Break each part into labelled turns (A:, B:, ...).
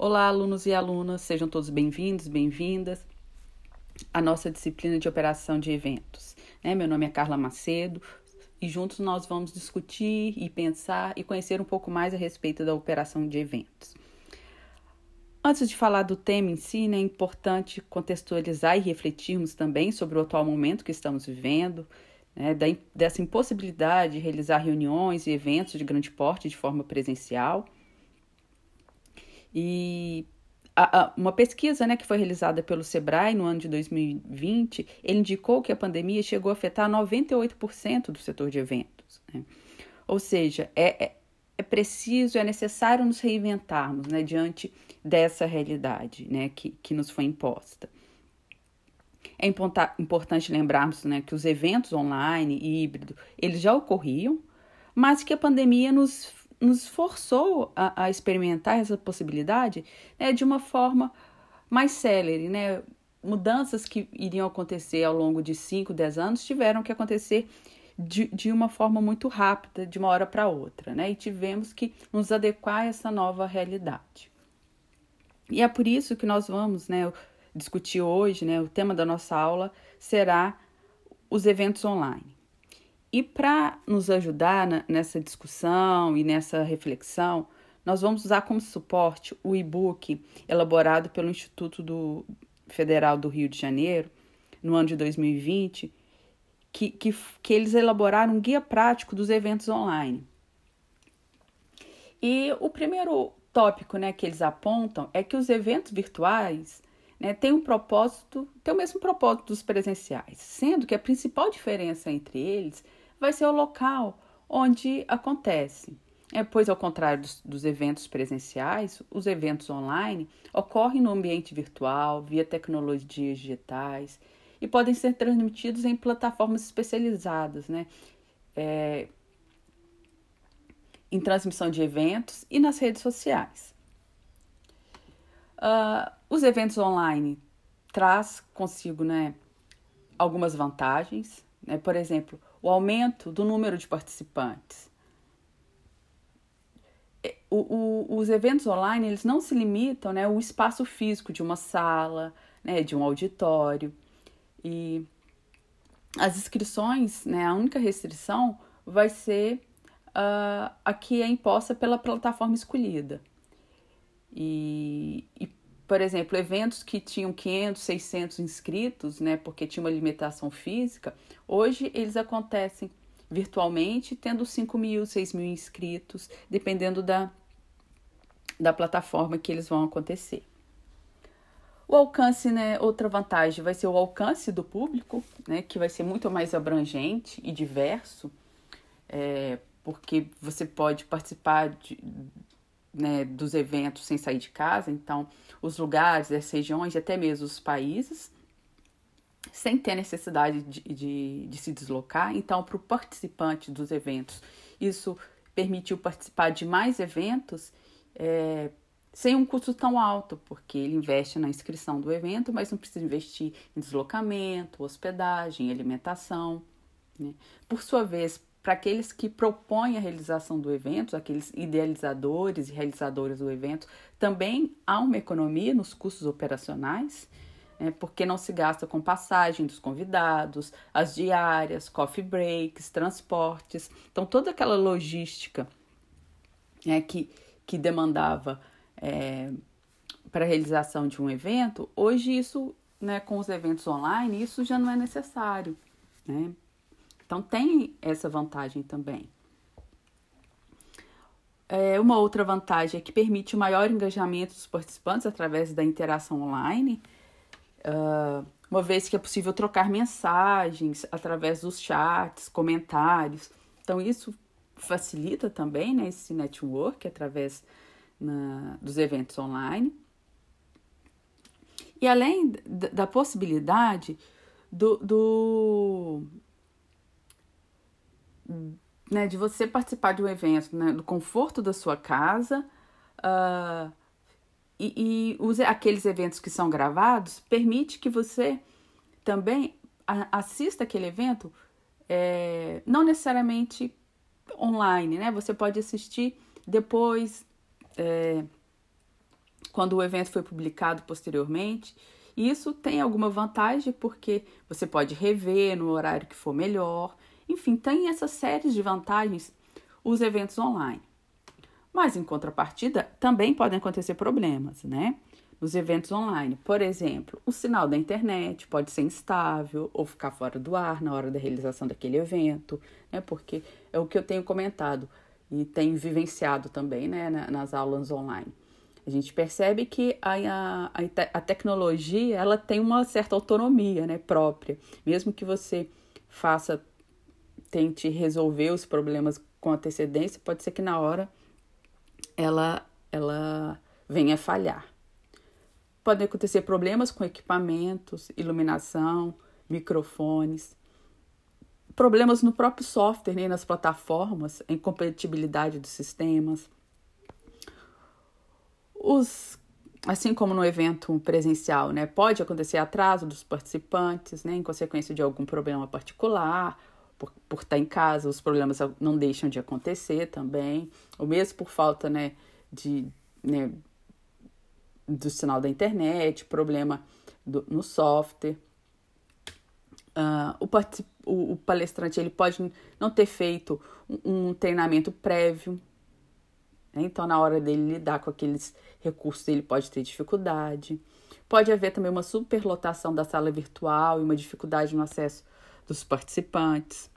A: Olá, alunos e alunas, sejam todos bem-vindos, bem-vindas à nossa disciplina de operação de eventos. Né? Meu nome é Carla Macedo e juntos nós vamos discutir e pensar e conhecer um pouco mais a respeito da operação de eventos. Antes de falar do tema em si, né, é importante contextualizar e refletirmos também sobre o atual momento que estamos vivendo, né, dessa impossibilidade de realizar reuniões e eventos de grande porte de forma presencial e a, a, uma pesquisa né, que foi realizada pelo Sebrae no ano de 2020, ele indicou que a pandemia chegou a afetar 98% do setor de eventos. Né? Ou seja, é, é, é, preciso, é necessário nos reinventarmos né, diante dessa realidade né, que, que nos foi imposta. É importante lembrarmos né, que os eventos online e híbrido, eles já ocorriam, mas que a pandemia nos nos forçou a, a experimentar essa possibilidade né, de uma forma mais célere, né? Mudanças que iriam acontecer ao longo de 5, 10 anos tiveram que acontecer de, de uma forma muito rápida, de uma hora para outra, né? E tivemos que nos adequar a essa nova realidade. E é por isso que nós vamos, né, discutir hoje, né, o tema da nossa aula será os eventos online. E para nos ajudar nessa discussão e nessa reflexão, nós vamos usar como suporte o e-book elaborado pelo Instituto do Federal do Rio de Janeiro, no ano de 2020, que, que, que eles elaboraram um guia prático dos eventos online. E o primeiro tópico né, que eles apontam é que os eventos virtuais né, têm um propósito, têm o mesmo propósito dos presenciais, sendo que a principal diferença entre eles vai ser o local onde acontece. É, pois, ao contrário dos, dos, eventos presenciais, os eventos online ocorrem no ambiente virtual, via tecnologias digitais e podem ser transmitidos em plataformas especializadas, né? É, em transmissão de eventos e nas redes sociais. Uh, os eventos online traz consigo né, algumas vantagens, né? por exemplo, o aumento do número de participantes. É, o, o, os eventos online eles não se limitam né, ao espaço físico de uma sala, né, de um auditório. E as inscrições, né, a única restrição vai ser uh, a que é imposta pela plataforma escolhida. E, e por exemplo, eventos que tinham 500, 600 inscritos, né, porque tinha uma limitação física, hoje eles acontecem virtualmente, tendo 5 mil, 6 mil inscritos, dependendo da, da plataforma que eles vão acontecer. O alcance, né, outra vantagem vai ser o alcance do público, né, que vai ser muito mais abrangente e diverso, é, porque você pode participar de, né, dos eventos sem sair de casa, então os lugares, as regiões e até mesmo os países, sem ter necessidade de, de, de se deslocar. Então, para o participante dos eventos, isso permitiu participar de mais eventos é, sem um custo tão alto, porque ele investe na inscrição do evento, mas não precisa investir em deslocamento, hospedagem, alimentação. Né? Por sua vez, para aqueles que propõem a realização do evento, aqueles idealizadores e realizadores do evento, também há uma economia nos custos operacionais, né, porque não se gasta com passagem dos convidados, as diárias, coffee breaks, transportes. Então, toda aquela logística né, que, que demandava é, para a realização de um evento, hoje isso, né, com os eventos online, isso já não é necessário. Né? Então, tem essa vantagem também. É, uma outra vantagem é que permite o maior engajamento dos participantes através da interação online, uh, uma vez que é possível trocar mensagens através dos chats, comentários. Então, isso facilita também né, esse network através na, dos eventos online. E além da possibilidade do, do né, de você participar de um evento, né, do conforto da sua casa, uh, e, e os, aqueles eventos que são gravados, permite que você também assista aquele evento, é, não necessariamente online, né? Você pode assistir depois, é, quando o evento foi publicado posteriormente. Isso tem alguma vantagem porque você pode rever no horário que for melhor. Enfim, tem essas séries de vantagens os eventos online. Mas em contrapartida, também podem acontecer problemas, né? Nos eventos online, por exemplo, o sinal da internet pode ser instável ou ficar fora do ar na hora da realização daquele evento, né? Porque é o que eu tenho comentado e tenho vivenciado também, né, nas aulas online. A gente percebe que a, a, a tecnologia ela tem uma certa autonomia né, própria. Mesmo que você faça, tente resolver os problemas com antecedência, pode ser que na hora ela, ela venha falhar. Podem acontecer problemas com equipamentos, iluminação, microfones, problemas no próprio software, né, nas plataformas, em compatibilidade dos sistemas. Os, assim como no evento presencial, né, pode acontecer atraso dos participantes, né, em consequência de algum problema particular, por, por estar em casa, os problemas não deixam de acontecer também, ou mesmo por falta, né, de, né, do sinal da internet, problema do, no software. Uh, o, o, o, palestrante ele pode não ter feito um, um treinamento prévio, né? então na hora dele lidar com aqueles recursos ele pode ter dificuldade. Pode haver também uma superlotação da sala virtual e uma dificuldade no acesso dos participantes.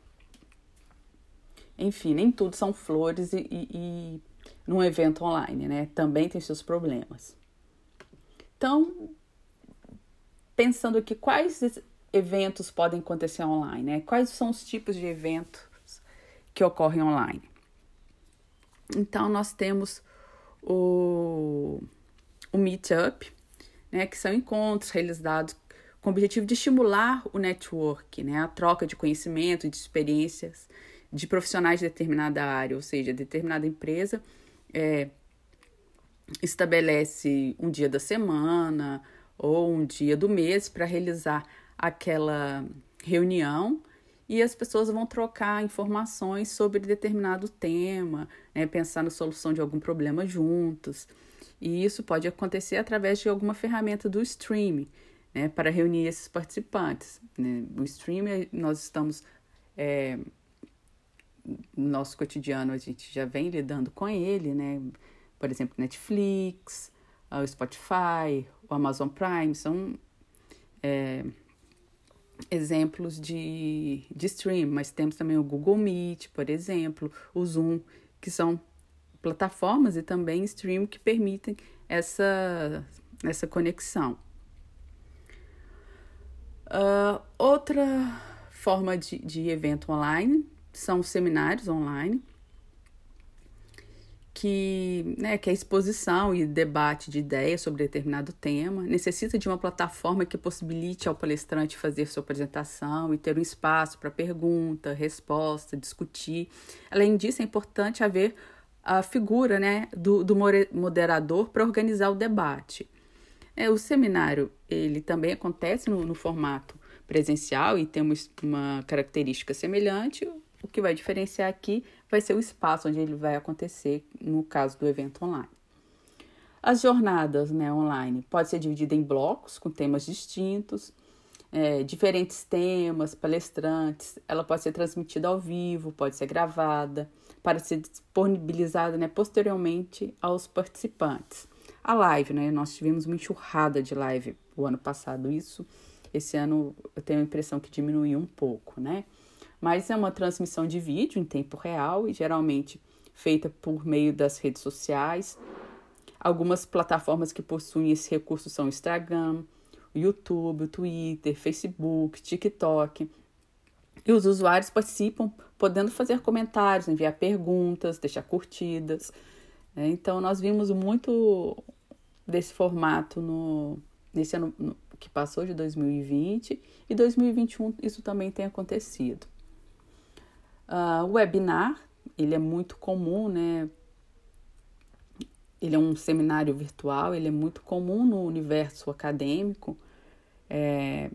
A: Enfim, nem tudo são flores e, e, e num evento online, né? Também tem seus problemas. Então, pensando aqui, quais eventos podem acontecer online, né? Quais são os tipos de eventos que ocorrem online? Então, nós temos o, o Meetup, né? Que são encontros realizados com o objetivo de estimular o network, né? A troca de conhecimento, de experiências de profissionais de determinada área, ou seja, determinada empresa é, estabelece um dia da semana ou um dia do mês para realizar aquela reunião e as pessoas vão trocar informações sobre determinado tema, né, pensar na solução de algum problema juntos. E isso pode acontecer através de alguma ferramenta do streaming, né, para reunir esses participantes. Né? O streaming, nós estamos é, no nosso cotidiano a gente já vem lidando com ele, né? Por exemplo, Netflix, o Spotify, o Amazon Prime são é, exemplos de, de stream, mas temos também o Google Meet, por exemplo, o Zoom, que são plataformas e também stream que permitem essa, essa conexão. Uh, outra forma de, de evento online são seminários online, que, né, que é exposição e debate de ideias sobre determinado tema, necessita de uma plataforma que possibilite ao palestrante fazer sua apresentação e ter um espaço para pergunta, resposta, discutir. Além disso, é importante haver a figura né, do, do moderador para organizar o debate. É, o seminário ele também acontece no, no formato presencial e tem uma, característica semelhante, o que vai diferenciar aqui vai ser o espaço onde ele vai acontecer, no caso do evento online. As jornadas né, online pode ser dividida em blocos com temas distintos, é, diferentes temas, palestrantes. Ela pode ser transmitida ao vivo, pode ser gravada, para ser disponibilizada né, posteriormente aos participantes. A live, né? Nós tivemos uma enxurrada de live o ano passado. Isso, esse ano, eu tenho a impressão que diminuiu um pouco, né? mas é uma transmissão de vídeo em tempo real e geralmente feita por meio das redes sociais. Algumas plataformas que possuem esse recurso são o Instagram, o YouTube, o Twitter, Facebook, TikTok. E os usuários participam podendo fazer comentários, enviar perguntas, deixar curtidas. É, então, nós vimos muito desse formato no, nesse ano que passou de 2020 e 2021 isso também tem acontecido. Uh, o webinar, ele é muito comum, né? Ele é um seminário virtual, ele é muito comum no universo acadêmico. É,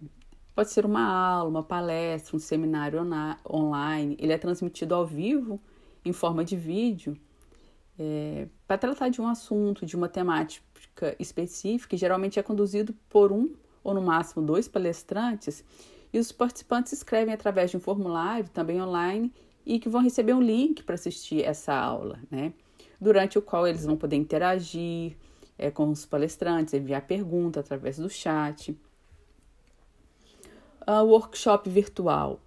A: pode ser uma aula, uma palestra, um seminário online. Ele é transmitido ao vivo, em forma de vídeo, é, para tratar de um assunto, de uma temática específica e geralmente é conduzido por um ou no máximo dois palestrantes e os participantes escrevem através de um formulário, também online, e que vão receber um link para assistir essa aula, né? Durante o qual eles vão poder interagir é, com os palestrantes, enviar perguntas através do chat. Uh, workshop virtual.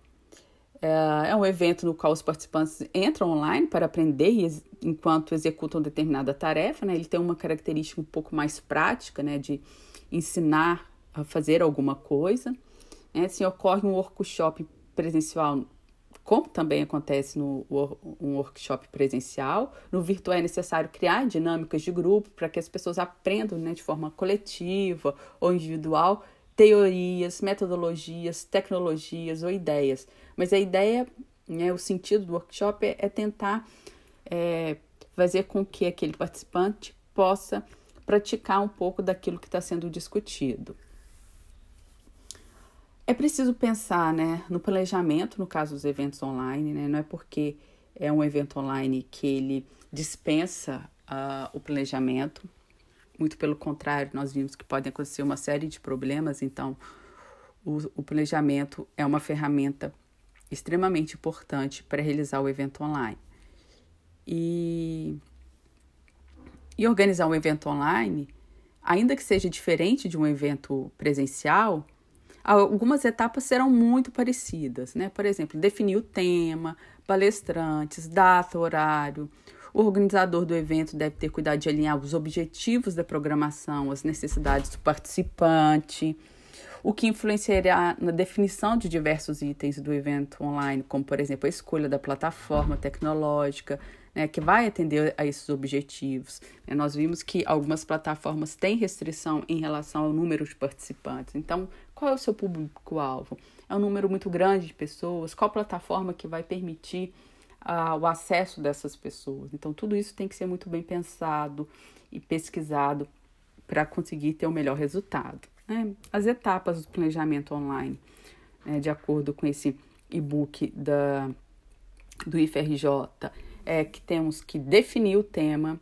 A: É, é um evento no qual os participantes entram online para aprender enquanto executam determinada tarefa. Né? Ele tem uma característica um pouco mais prática, né? de ensinar a fazer alguma coisa. Né? Se ocorre um workshop presencial, como também acontece no um workshop presencial, no virtual é necessário criar dinâmicas de grupo para que as pessoas aprendam né, de forma coletiva ou individual teorias, metodologias, tecnologias ou ideias. Mas a ideia, né, o sentido do workshop é, é tentar é, fazer com que aquele participante possa praticar um pouco daquilo que está sendo discutido. É preciso pensar né, no planejamento, no caso dos eventos online, né? não é porque é um evento online que ele dispensa uh, o planejamento, muito pelo contrário, nós vimos que podem acontecer uma série de problemas, então o, o planejamento é uma ferramenta extremamente importante para realizar o evento online. E, e organizar um evento online, ainda que seja diferente de um evento presencial, algumas etapas serão muito parecidas, né? Por exemplo, definir o tema, palestrantes, data, horário, o organizador do evento deve ter cuidado de alinhar os objetivos da programação, as necessidades do participante, o que influenciará na definição de diversos itens do evento online, como, por exemplo, a escolha da plataforma tecnológica, né, que vai atender a esses objetivos. É, nós vimos que algumas plataformas têm restrição em relação ao número de participantes. Então, qual é o seu público-alvo? É um número muito grande de pessoas? Qual plataforma que vai permitir o acesso dessas pessoas. Então, tudo isso tem que ser muito bem pensado e pesquisado para conseguir ter o melhor resultado. Né? As etapas do planejamento online, né, de acordo com esse e-book da, do IFRJ, é que temos que definir o tema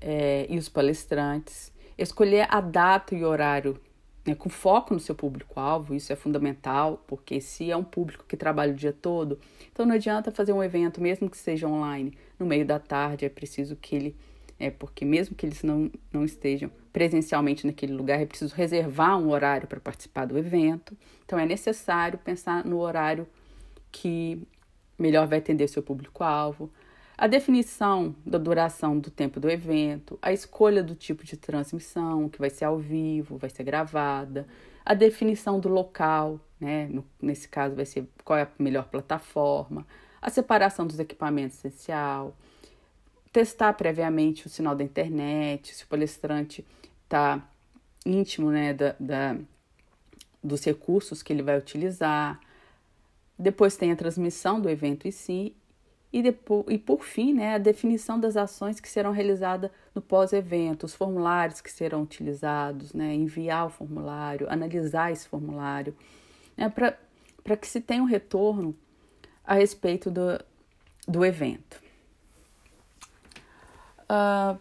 A: é, e os palestrantes, escolher a data e horário né, com foco no seu público-alvo, isso é fundamental, porque se é um público que trabalha o dia todo, então não adianta fazer um evento, mesmo que seja online, no meio da tarde, é preciso que ele, é porque mesmo que eles não, não estejam presencialmente naquele lugar, é preciso reservar um horário para participar do evento, então é necessário pensar no horário que melhor vai atender seu público-alvo, a definição da duração do tempo do evento, a escolha do tipo de transmissão, que vai ser ao vivo, vai ser gravada, a definição do local, né? Nesse caso vai ser qual é a melhor plataforma, a separação dos equipamentos essencial, testar previamente o sinal da internet, se o palestrante está íntimo né, da, da, dos recursos que ele vai utilizar. Depois tem a transmissão do evento em si e, depois, e por fim, né, a definição das ações que serão realizadas no pós-evento, os formulários que serão utilizados, né, enviar o formulário, analisar esse formulário, né, para que se tenha um retorno a respeito do, do evento. Uh,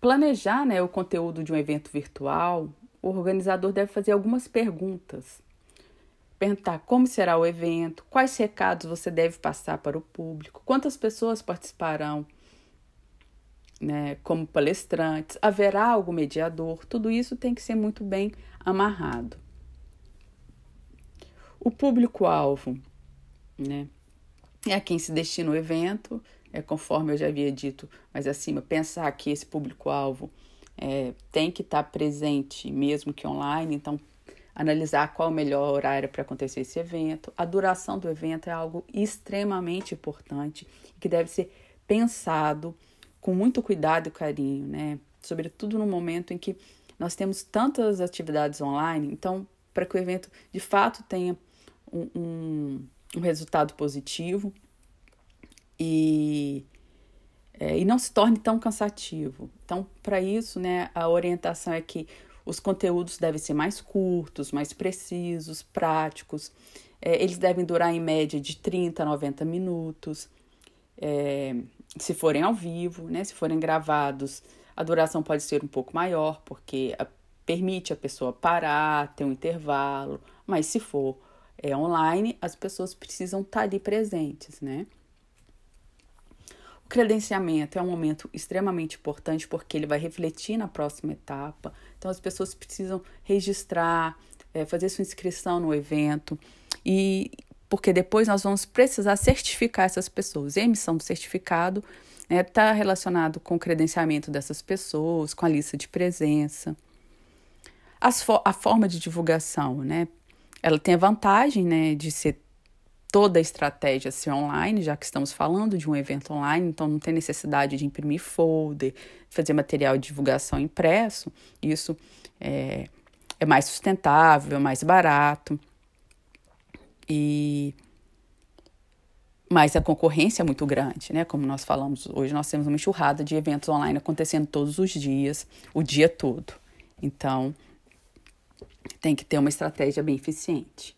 A: planejar né, o conteúdo de um evento virtual, o organizador deve fazer algumas perguntas perguntar como será o evento, quais recados você deve passar para o público, quantas pessoas participarão né, como palestrantes, haverá algum mediador, tudo isso tem que ser muito bem amarrado. O público-alvo né, é a quem se destina o evento, é conforme eu já havia dito mais acima, pensar que esse público-alvo é, tem que estar presente, mesmo que online, então analisar qual o melhor horário para acontecer esse evento. A duração do evento é algo extremamente importante que deve ser pensado com muito cuidado e carinho, né? Sobretudo no momento em que nós temos tantas atividades online, então, para que o evento de fato tenha um, um, um resultado positivo e, é, e não se torne tão cansativo. Então, para isso, né, a orientação é que os conteúdos devem ser mais curtos, mais precisos, práticos. É, eles devem durar em média de 30 a 90 minutos. É, se forem ao vivo, né? Se forem gravados, A duração pode ser um pouco maior, porque a, permite a pessoa parar, ter um intervalo, mas se for é, online, as pessoas precisam estar ali presentes, né? O credenciamento é um momento extremamente importante porque ele vai refletir na próxima etapa. Então, as pessoas precisam registrar, é, fazer sua inscrição no evento e porque depois nós vamos precisar certificar essas pessoas. E a emissão do certificado está né, tá relacionado com o credenciamento dessas pessoas, com a lista de presença. Fo a forma de divulgação, né? Ela tem a vantagem né, de ser toda a estratégia ser online, já que estamos falando de um evento online, então não tem necessidade de imprimir folder, fazer material de divulgação impresso. Isso é, é mais sustentável, é mais barato. E mas a concorrência é muito grande, né? Como nós falamos hoje, nós temos uma enxurrada de eventos online acontecendo todos os dias, o dia todo. Então, tem que ter uma estratégia bem eficiente.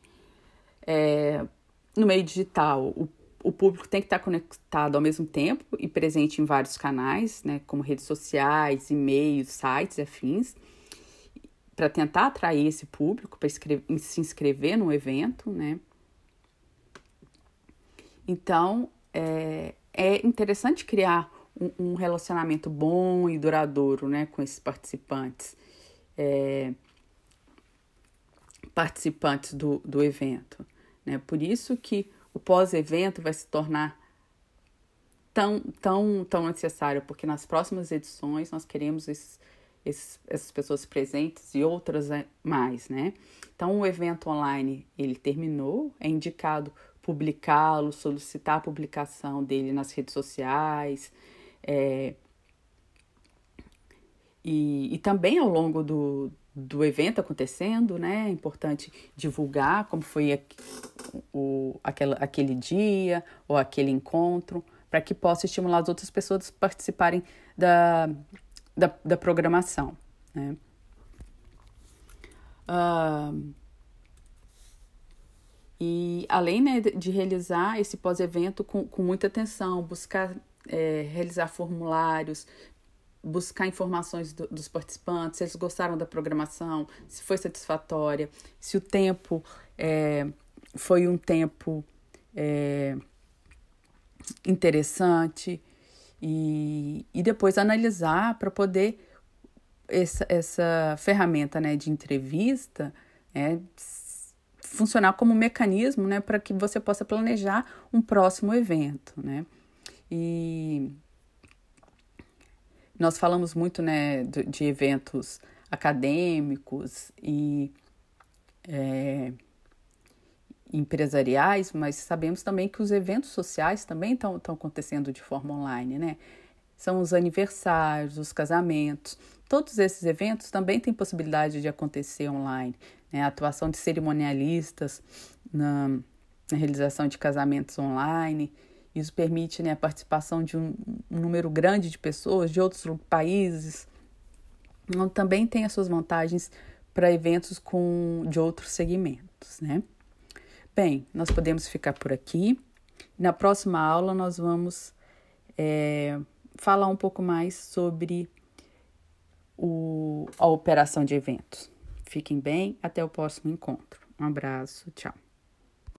A: É, no meio digital, o, o público tem que estar conectado ao mesmo tempo e presente em vários canais, né? Como redes sociais, e-mails, sites afins para tentar atrair esse público para se inscrever no evento, né? Então, é, é interessante criar um, um, relacionamento bom e duradouro né, com esses participantes, é, participantes do, do evento. Né? Por isso que o pós-evento vai se tornar tão, tão, tão necessário, porque nas próximas edições nós queremos esses, esses, essas pessoas presentes e outras mais, né? Então, o evento online, ele terminou, é indicado publicá-lo, solicitar a publicação dele nas redes sociais. É, e, e também ao longo do, do evento acontecendo, né? É importante divulgar como foi o, aquela, aquele dia ou aquele encontro, para que possa estimular as outras pessoas a participarem da, da, da programação, né? Uh, e além né, de realizar esse pós-evento com, com muita atenção, buscar é, realizar formulários, buscar informações do, dos participantes, se eles gostaram da programação, se foi satisfatória, se o tempo é, foi um tempo é, interessante e, e depois analisar para poder essa, essa ferramenta né, de entrevista é, funcionar como mecanismo né, para que você possa planejar um próximo evento. Né? E nós falamos muito né, de, de eventos acadêmicos e é, empresariais, mas sabemos também que os eventos sociais também estão acontecendo de forma online, né? São os aniversários, os casamentos. Todos esses eventos também têm possibilidade de acontecer online né, a atuação de cerimonialistas na, na, realização de casamentos online. Isso permite né, a participação de um, número grande de pessoas de outros países. Então, também tem as suas vantagens para eventos com, de outros segmentos. Né? Bem, nós podemos ficar por aqui. Na próxima aula, nós vamos é, falar um pouco mais sobre o, a operação de eventos. Fiquem bem, até o próximo encontro. Um abraço, tchau.